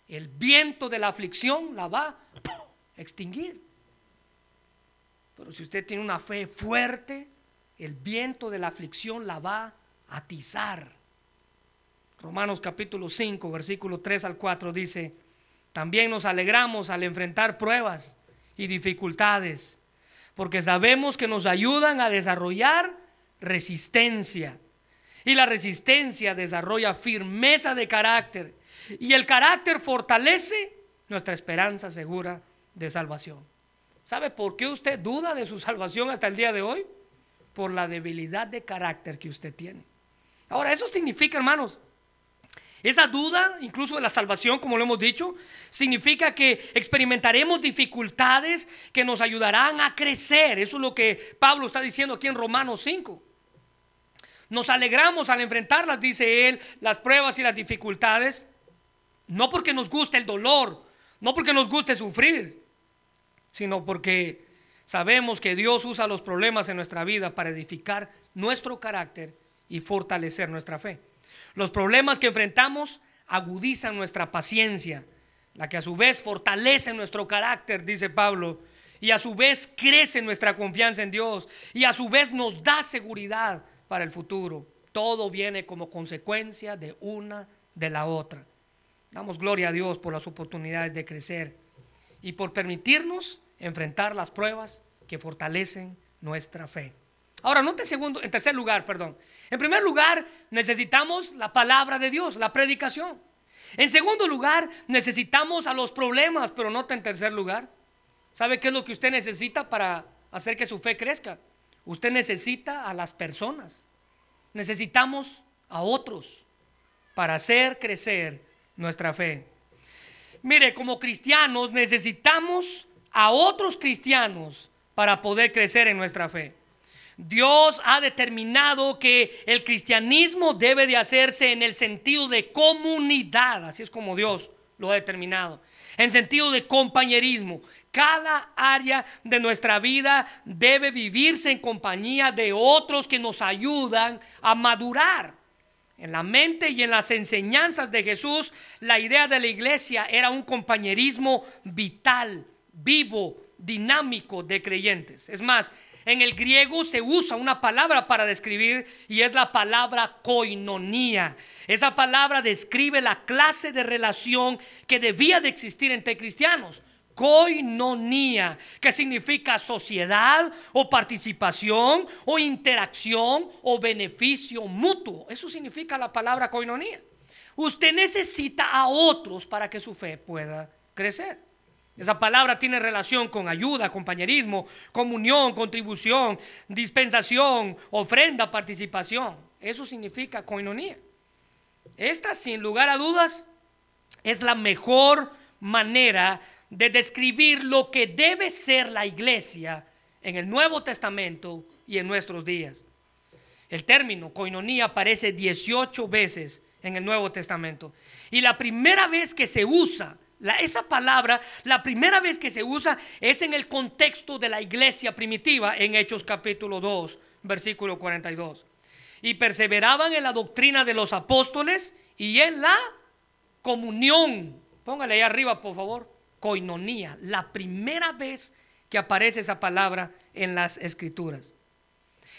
el viento de la aflicción la va a extinguir. Pero si usted tiene una fe fuerte, el viento de la aflicción la va a atizar. Romanos capítulo 5, versículo 3 al 4 dice, también nos alegramos al enfrentar pruebas y dificultades, porque sabemos que nos ayudan a desarrollar resistencia. Y la resistencia desarrolla firmeza de carácter. Y el carácter fortalece nuestra esperanza segura de salvación. ¿Sabe por qué usted duda de su salvación hasta el día de hoy? Por la debilidad de carácter que usted tiene. Ahora, eso significa, hermanos, esa duda, incluso de la salvación, como lo hemos dicho, significa que experimentaremos dificultades que nos ayudarán a crecer. Eso es lo que Pablo está diciendo aquí en Romanos 5. Nos alegramos al enfrentarlas, dice él, las pruebas y las dificultades, no porque nos guste el dolor, no porque nos guste sufrir, sino porque sabemos que Dios usa los problemas en nuestra vida para edificar nuestro carácter y fortalecer nuestra fe. Los problemas que enfrentamos agudizan nuestra paciencia, la que a su vez fortalece nuestro carácter, dice Pablo, y a su vez crece nuestra confianza en Dios, y a su vez nos da seguridad para el futuro. Todo viene como consecuencia de una de la otra. Damos gloria a Dios por las oportunidades de crecer y por permitirnos enfrentar las pruebas que fortalecen nuestra fe. Ahora, note en segundo, en tercer lugar, perdón. En primer lugar, necesitamos la palabra de Dios, la predicación. En segundo lugar, necesitamos a los problemas, pero note en tercer lugar. ¿Sabe qué es lo que usted necesita para hacer que su fe crezca? Usted necesita a las personas. Necesitamos a otros para hacer crecer nuestra fe. Mire, como cristianos necesitamos a otros cristianos para poder crecer en nuestra fe. Dios ha determinado que el cristianismo debe de hacerse en el sentido de comunidad, así es como Dios lo ha determinado, en sentido de compañerismo. Cada área de nuestra vida debe vivirse en compañía de otros que nos ayudan a madurar. En la mente y en las enseñanzas de Jesús, la idea de la iglesia era un compañerismo vital, vivo, dinámico de creyentes. Es más, en el griego se usa una palabra para describir y es la palabra koinonía. Esa palabra describe la clase de relación que debía de existir entre cristianos coinonía, que significa sociedad o participación o interacción o beneficio mutuo. Eso significa la palabra coinonía. Usted necesita a otros para que su fe pueda crecer. Esa palabra tiene relación con ayuda, compañerismo, comunión, contribución, dispensación, ofrenda, participación. Eso significa coinonía. Esta, sin lugar a dudas, es la mejor manera de describir lo que debe ser la iglesia en el Nuevo Testamento y en nuestros días. El término coinonía aparece 18 veces en el Nuevo Testamento. Y la primera vez que se usa esa palabra, la primera vez que se usa es en el contexto de la iglesia primitiva en Hechos capítulo 2, versículo 42. Y perseveraban en la doctrina de los apóstoles y en la comunión. Póngale ahí arriba, por favor. Coinonía, la primera vez que aparece esa palabra en las escrituras.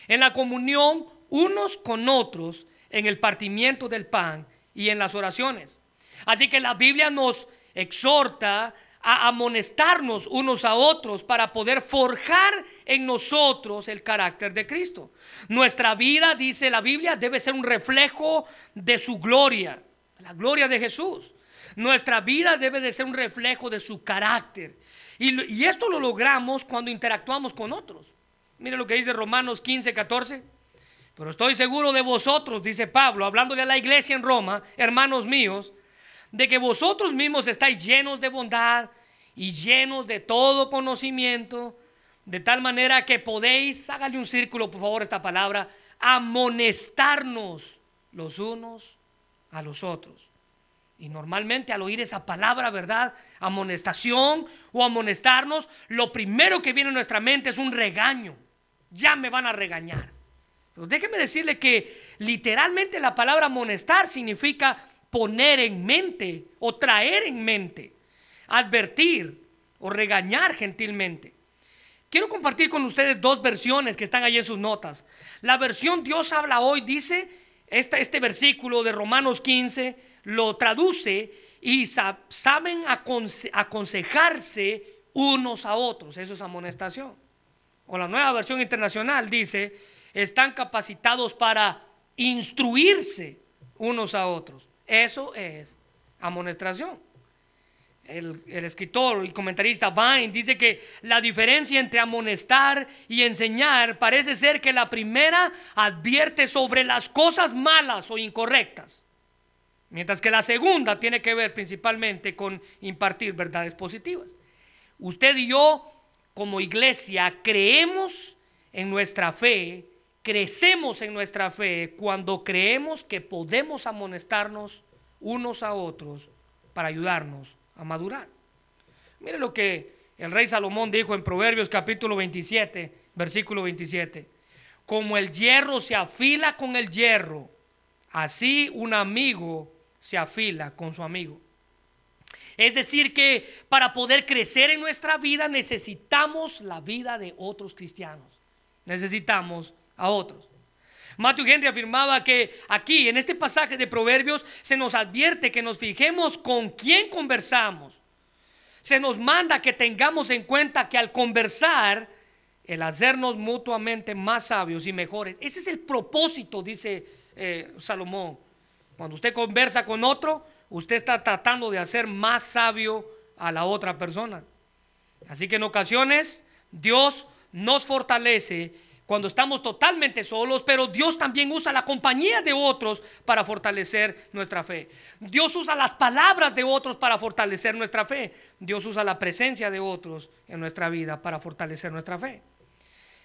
En la comunión unos con otros, en el partimiento del pan y en las oraciones. Así que la Biblia nos exhorta a amonestarnos unos a otros para poder forjar en nosotros el carácter de Cristo. Nuestra vida, dice la Biblia, debe ser un reflejo de su gloria, la gloria de Jesús. Nuestra vida debe de ser un reflejo de su carácter. Y, esto lo logramos cuando interactuamos con otros. Mire lo que dice Romanos 15, 14. Pero estoy seguro de vosotros, dice Pablo, hablándole a la iglesia en Roma, hermanos míos, de que vosotros mismos estáis llenos de bondad y llenos de todo conocimiento, de tal manera que podéis, hágale un círculo por favor esta palabra, amonestarnos los unos a los otros. Y normalmente al oír esa palabra, ¿verdad? Amonestación o amonestarnos, lo primero que viene a nuestra mente es un regaño. Ya me van a regañar. Pero déjeme decirle que literalmente la palabra amonestar significa poner en mente o traer en mente, advertir o regañar gentilmente. Quiero compartir con ustedes dos versiones que están ahí en sus notas. La versión Dios habla hoy dice, este versículo de Romanos 15 lo traduce y saben aconsejarse unos a otros. Eso es amonestación. O la nueva versión internacional dice, están capacitados para instruirse unos a otros. Eso es amonestación. El, escritor y comentarista Vine dice que la diferencia entre amonestar y enseñar parece ser que la primera advierte sobre las cosas malas o incorrectas, mientras que la segunda tiene que ver principalmente con impartir verdades positivas. Usted y yo como iglesia creemos en nuestra fe crecemos en nuestra fe cuando creemos que podemos amonestarnos unos a otros para ayudarnos a madurar. Mire lo que el rey Salomón dijo en Proverbios capítulo 27, versículo 27. Como el hierro se afila con el hierro, así un amigo se afila con su amigo. Es decir, que para poder crecer en nuestra vida necesitamos la vida de otros cristianos. Necesitamos a otros. Matthew Henry afirmaba que aquí, en este pasaje de Proverbios, se nos advierte que nos fijemos con quién conversamos. Se nos manda que tengamos en cuenta que al conversar, el hacernos mutuamente más sabios y mejores. Ese es el propósito, dice eh, Salomón. Cuando usted conversa con otro, usted está tratando de hacer más sabio a la otra persona. Así que en ocasiones Dios nos fortalece cuando estamos totalmente solos, pero Dios también usa la compañía de otros para fortalecer nuestra fe. Dios usa las palabras de otros para fortalecer nuestra fe. Dios usa la presencia de otros en nuestra vida para fortalecer nuestra fe.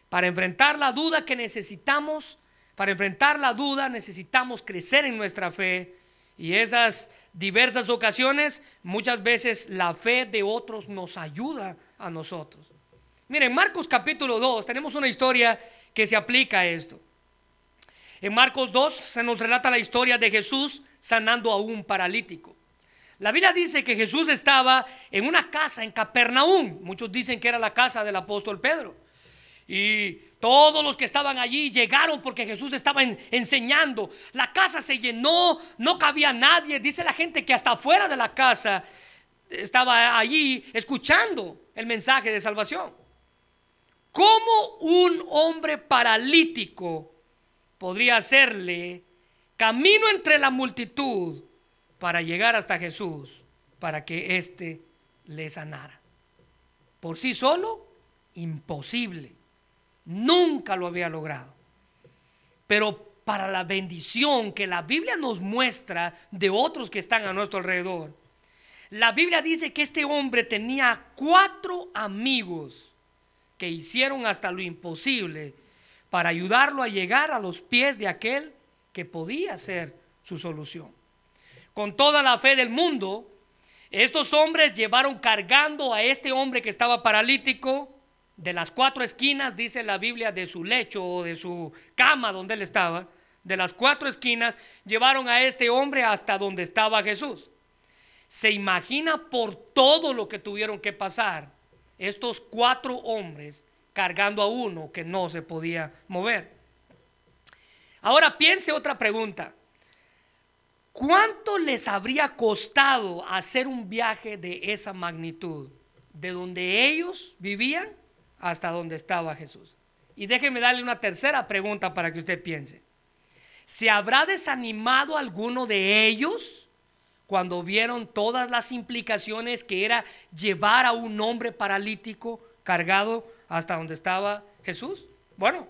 Para enfrentar la duda que necesitamos, para enfrentar la duda necesitamos crecer en nuestra fe y esas diversas ocasiones, muchas veces la fe de otros nos ayuda a nosotros. Miren, Marcos capítulo 2 tenemos una historia que se aplica a esto. En Marcos 2 se nos relata la historia de Jesús sanando a un paralítico. La Biblia dice que Jesús estaba en una casa en Capernaum. Muchos dicen que era la casa del apóstol Pedro. Y todos los que estaban allí llegaron porque Jesús estaba enseñando. La casa se llenó, no cabía nadie. Dice la gente que hasta fuera de la casa estaba allí escuchando el mensaje de salvación. ¿Cómo un hombre paralítico podría hacerle camino entre la multitud para llegar hasta Jesús, para que éste le sanara? Por sí solo, imposible. Nunca lo había logrado. Pero para la bendición que la Biblia nos muestra de otros que están a nuestro alrededor, la Biblia dice que este hombre tenía cuatro amigos que hicieron hasta lo imposible para ayudarlo a llegar a los pies de aquel que podía ser su solución. Con toda la fe del mundo, estos hombres llevaron cargando a este hombre que estaba paralítico de las cuatro esquinas, dice la Biblia, de su lecho o de su cama donde él estaba, de las cuatro esquinas, llevaron a este hombre hasta donde estaba Jesús. Se imagina por todo lo que tuvieron que pasar estos cuatro hombres cargando a uno que no se podía mover. Ahora piense otra pregunta. ¿Cuánto les habría costado hacer un viaje de esa magnitud? De donde ellos vivían hasta donde estaba Jesús. Y déjeme darle una tercera pregunta para que usted piense. ¿Se habrá desanimado alguno de ellos cuando vieron todas las implicaciones que era llevar a un hombre paralítico cargado hasta donde estaba Jesús? Bueno,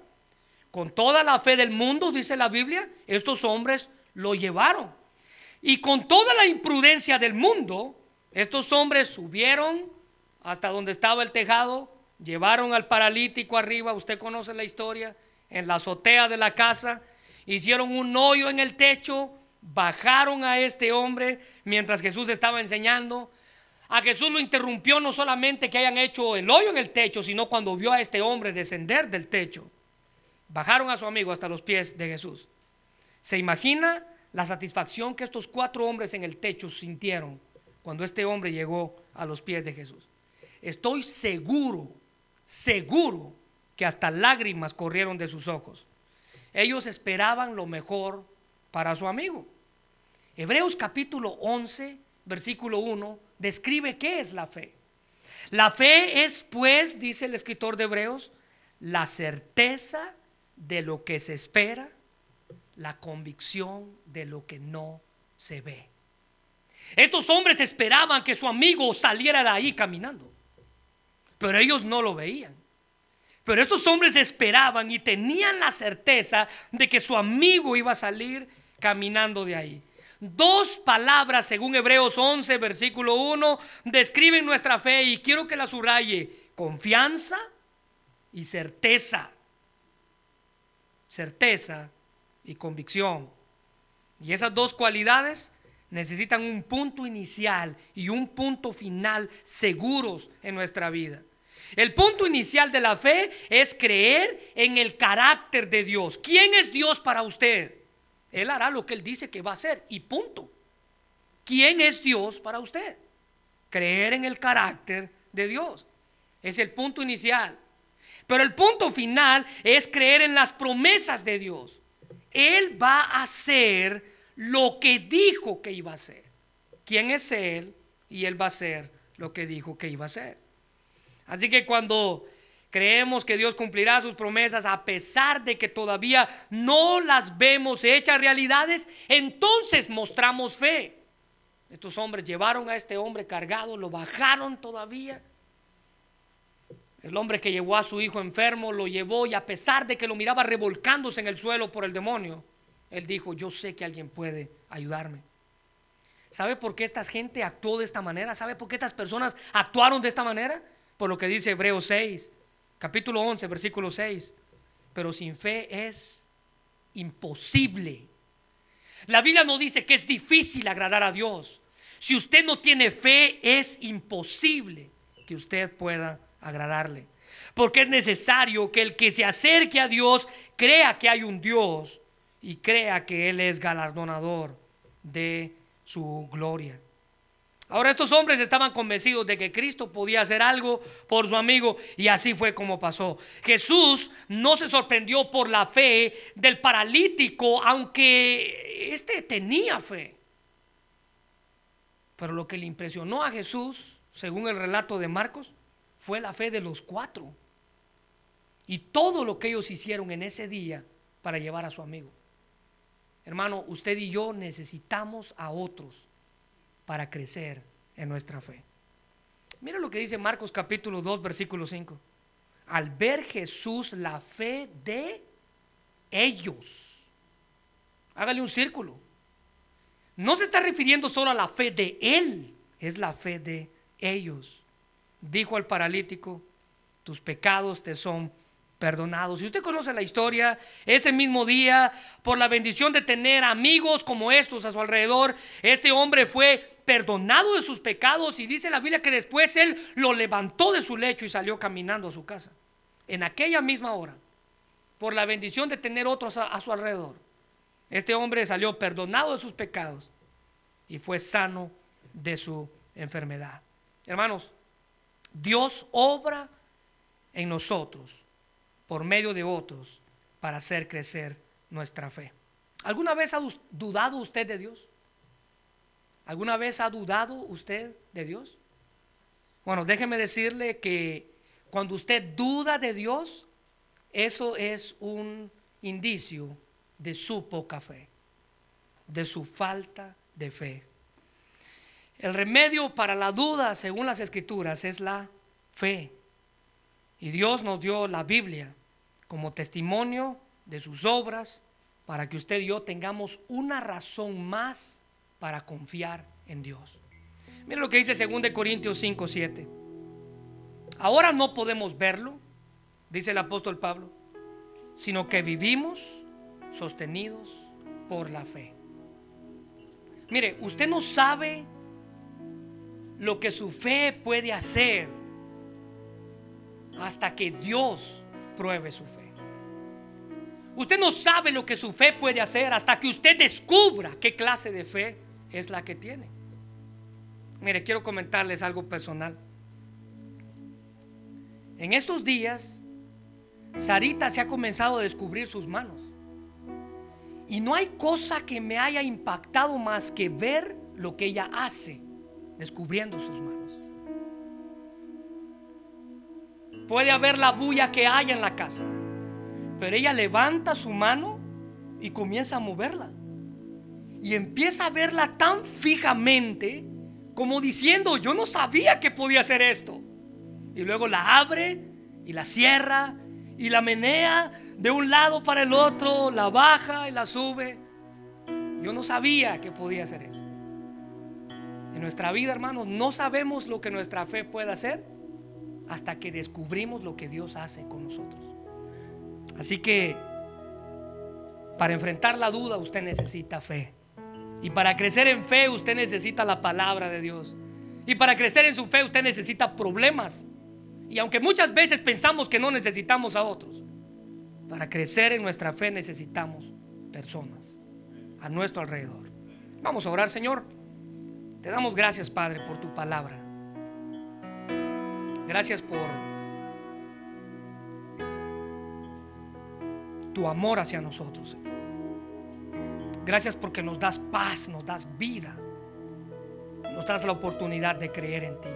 con toda la fe del mundo, dice la Biblia, estos hombres lo llevaron. Y con toda la imprudencia del mundo, estos hombres subieron hasta donde estaba el tejado, llevaron al paralítico arriba, usted conoce la historia, en la azotea de la casa, hicieron un hoyo en el techo, bajaron a este hombre mientras Jesús estaba enseñando. A Jesús lo interrumpió no solamente que hayan hecho el hoyo en el techo, sino cuando vio a este hombre descender del techo. Bajaron a su amigo hasta los pies de Jesús. ¿Se imagina la satisfacción que estos cuatro hombres en el techo sintieron cuando este hombre llegó a los pies de Jesús. Estoy seguro, seguro que hasta lágrimas corrieron de sus ojos. Ellos esperaban lo mejor para su amigo. Hebreos capítulo 11, versículo 1, describe qué es la fe. La fe es, pues, dice el escritor de Hebreos, la certeza de lo que se espera la convicción de lo que no se ve. Estos hombres esperaban que su amigo saliera de ahí caminando, pero ellos no lo veían. Pero estos hombres esperaban y tenían la certeza de que su amigo iba a salir caminando de ahí. Dos palabras, según Hebreos 11, versículo 1, describen nuestra fe y quiero que la subraye. Confianza y certeza. Certeza y convicción. Y esas dos cualidades necesitan un punto inicial y un punto final seguros en nuestra vida. El punto inicial de la fe es creer en el carácter de Dios. ¿Quién es Dios para usted? Él hará lo que Él dice que va a hacer y punto. ¿Quién es Dios para usted? Creer en el carácter de Dios. Es el punto inicial. Pero el punto final es creer en las promesas de Dios. Él va a hacer lo que dijo que iba a hacer. ¿Quién es Él? Y Él va a hacer lo que dijo que iba a hacer. Así que cuando creemos que Dios cumplirá sus promesas a pesar de que todavía no las vemos hechas realidades, entonces mostramos fe. Estos hombres llevaron a este hombre cargado, lo bajaron todavía el hombre que llevó a su hijo enfermo lo llevó y a pesar de que lo miraba revolcándose en el suelo por el demonio, él dijo, yo sé que alguien puede ayudarme. ¿Sabe por qué esta gente actuó de esta manera? ¿Sabe por qué estas personas actuaron de esta manera? Por lo que dice Hebreos 6, capítulo 11, versículo 6. Pero sin fe es imposible. La Biblia no dice que es difícil agradar a Dios. Si usted no tiene fe, es imposible que usted pueda agradarle. Porque es necesario que el que se acerque a Dios crea que hay un Dios y crea que Él es galardonador de su gloria. Ahora estos hombres estaban convencidos de que Cristo podía hacer algo por su amigo y así fue como pasó. Jesús no se sorprendió por la fe del paralítico, aunque éste tenía fe. Pero lo que le impresionó a Jesús, según el relato de Marcos, fue la fe de los cuatro. Y todo lo que ellos hicieron en ese día para llevar a su amigo. Hermano, usted y yo necesitamos a otros para crecer en nuestra fe. Mira lo que dice Marcos capítulo 2, versículo 5. Al ver Jesús la fe de ellos. Hágale un círculo. No se está refiriendo solo a la fe de Él, es la fe de ellos dijo al paralítico, tus pecados te son perdonados. Si usted conoce la historia, ese mismo día, por la bendición de tener amigos como estos a su alrededor, este hombre fue perdonado de sus pecados y dice la Biblia que después él lo levantó de su lecho y salió caminando a su casa. En aquella misma hora, por la bendición de tener otros a, su alrededor, Este hombre salió perdonado de sus pecados y fue sano de su enfermedad. Hermanos, Dios obra en nosotros por medio de otros para hacer crecer nuestra fe. ¿Alguna vez ha dudado usted de Dios? ¿Alguna vez ha dudado usted de Dios? Bueno, déjeme decirle que cuando usted duda de Dios, eso es un indicio de su poca fe, de su falta de fe. El remedio para la duda, según las escrituras, es la fe. Y Dios nos dio la Biblia como testimonio de sus obras para que usted y yo tengamos una razón más para confiar en Dios. Mira lo que dice 2 Corintios 5, 7. Ahora no podemos verlo, dice el apóstol Pablo, sino que vivimos sostenidos por la fe. Mire, usted no sabe lo que su fe puede hacer hasta que Dios pruebe su fe. Usted no sabe lo que su fe puede hacer hasta que usted descubra qué clase de fe es la que tiene. Mire, quiero comentarles algo personal. En estos días, Sarita se ha comenzado a descubrir sus manos. Y no hay cosa que me haya impactado más que ver lo que ella hace descubriendo sus manos. Puede haber la bulla que haya en la casa, pero ella levanta su mano y comienza a moverla. Y empieza a verla tan fijamente como diciendo, yo no sabía que podía hacer esto. Y luego la abre y la cierra y la menea de un lado para el otro, la baja y la sube. Yo no sabía que podía hacer eso. En nuestra vida, hermanos, no sabemos lo que nuestra fe puede hacer hasta que descubrimos lo que Dios hace con nosotros. Así que para enfrentar la duda usted necesita fe. Y para crecer en fe usted necesita la palabra de Dios. Y para crecer en su fe usted necesita problemas. Y aunque muchas veces pensamos que no necesitamos a otros, para crecer en nuestra fe necesitamos personas a nuestro alrededor. Vamos a orar, Señor. Te damos gracias, Padre, por tu palabra. Gracias por tu amor hacia nosotros, Señor. Gracias porque nos das paz, nos das vida, nos das la oportunidad de creer en ti.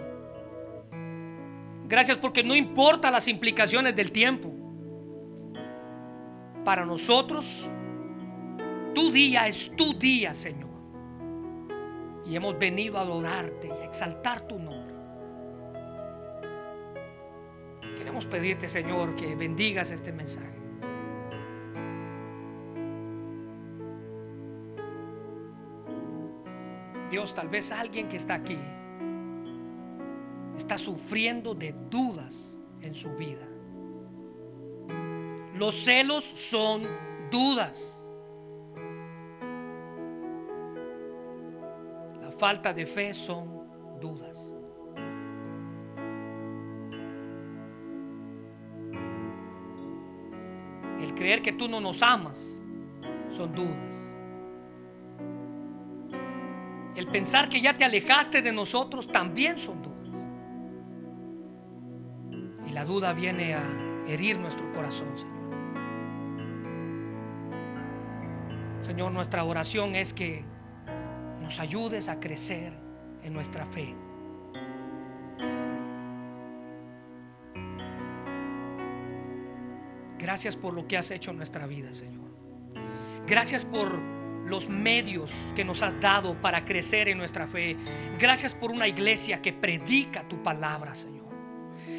Gracias porque no importa las implicaciones del tiempo para nosotros, tu día es tu día, Señor. Y hemos venido a adorarte y a exaltar tu nombre. Queremos pedirte, Señor, que bendigas este mensaje. Dios, tal vez alguien que está aquí está sufriendo de dudas en su vida. Los celos son dudas. La falta de fe son dudas. El creer que tú no nos amas son dudas. El pensar que ya te alejaste de nosotros también son dudas. Y la duda viene a herir nuestro corazón, Señor. Señor, nuestra oración es que nos ayudes a crecer en nuestra fe. Gracias por lo que has hecho en nuestra vida, Señor. Gracias por los medios que nos has dado para crecer en nuestra fe. Gracias por una iglesia que predica tu palabra, Señor.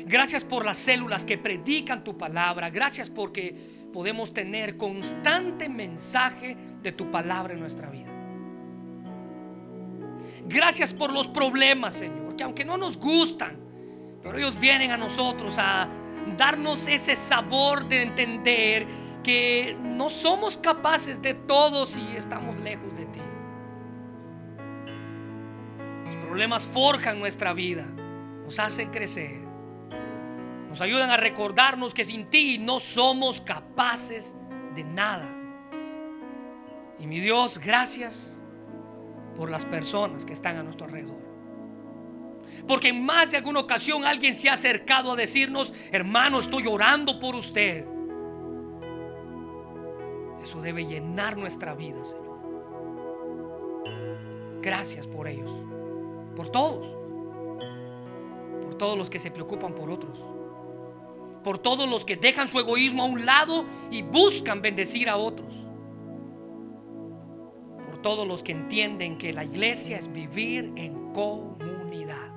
Gracias por las células que predican tu palabra. Gracias porque podemos tener constante mensaje de tu palabra en nuestra vida. Gracias por los problemas, Señor, que aunque no nos gustan, pero ellos vienen a nosotros a darnos ese sabor de entender que no somos capaces de todo si estamos lejos de ti. Los problemas forjan nuestra vida, nos hacen crecer nos ayudan a recordarnos que sin ti no somos capaces de nada. Y mi Dios, gracias por las personas que están a nuestro alrededor. Porque en más de alguna ocasión alguien se ha acercado a decirnos, hermano, estoy orando por usted. Eso debe llenar nuestra vida, Señor. Gracias por ellos, por todos, por todos los que se preocupan por otros, por todos los que dejan su egoísmo a un lado y buscan bendecir a otros, por todos los que entienden que la iglesia es vivir en comunidad.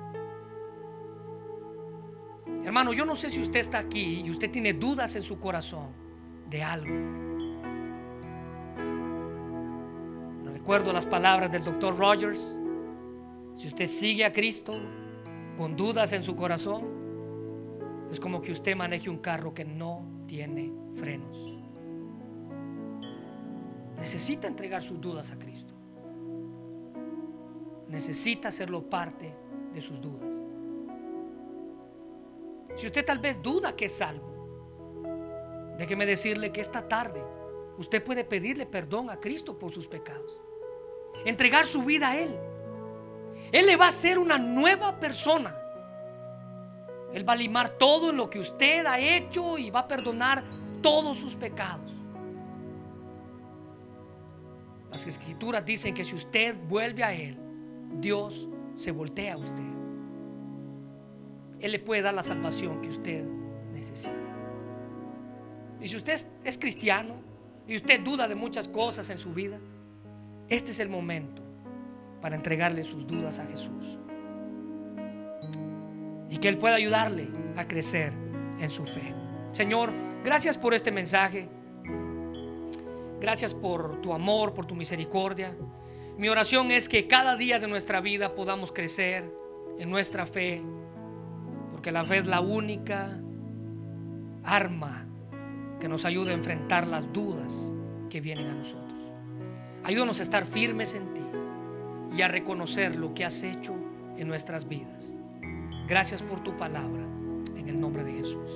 Hermano, yo no sé si usted está aquí y usted tiene dudas en su corazón de algo. Recuerdo las palabras del doctor Rogers. Si usted sigue a Cristo con dudas en su corazón, es como que usted maneje un carro que no tiene frenos. Necesita entregar sus dudas a Cristo. Necesita hacerlo parte de sus dudas. Si usted tal vez duda que es salvo, déjeme decirle que esta tarde usted puede pedirle perdón a Cristo por sus pecados. Entregar su vida a Él. Él le va a hacer una nueva persona. Él va a limar todo lo que usted ha hecho y va a perdonar todos sus pecados. Las escrituras dicen que si usted vuelve a Él, Dios se voltea a usted. Él le puede dar la salvación que usted necesita. Y si usted es cristiano y usted duda de muchas cosas en su vida, este es el momento para entregarle sus dudas a Jesús. Y que Él pueda ayudarle a crecer en su fe. Señor, gracias por este mensaje. Gracias por tu amor, por tu misericordia. Mi oración es que cada día de nuestra vida podamos crecer en nuestra fe, porque la fe es la única arma que nos ayuda a enfrentar las dudas que vienen a nosotros. Ayúdanos a estar firmes en ti y a reconocer lo que has hecho en nuestras vidas. Gracias por tu palabra, en el nombre de Jesús.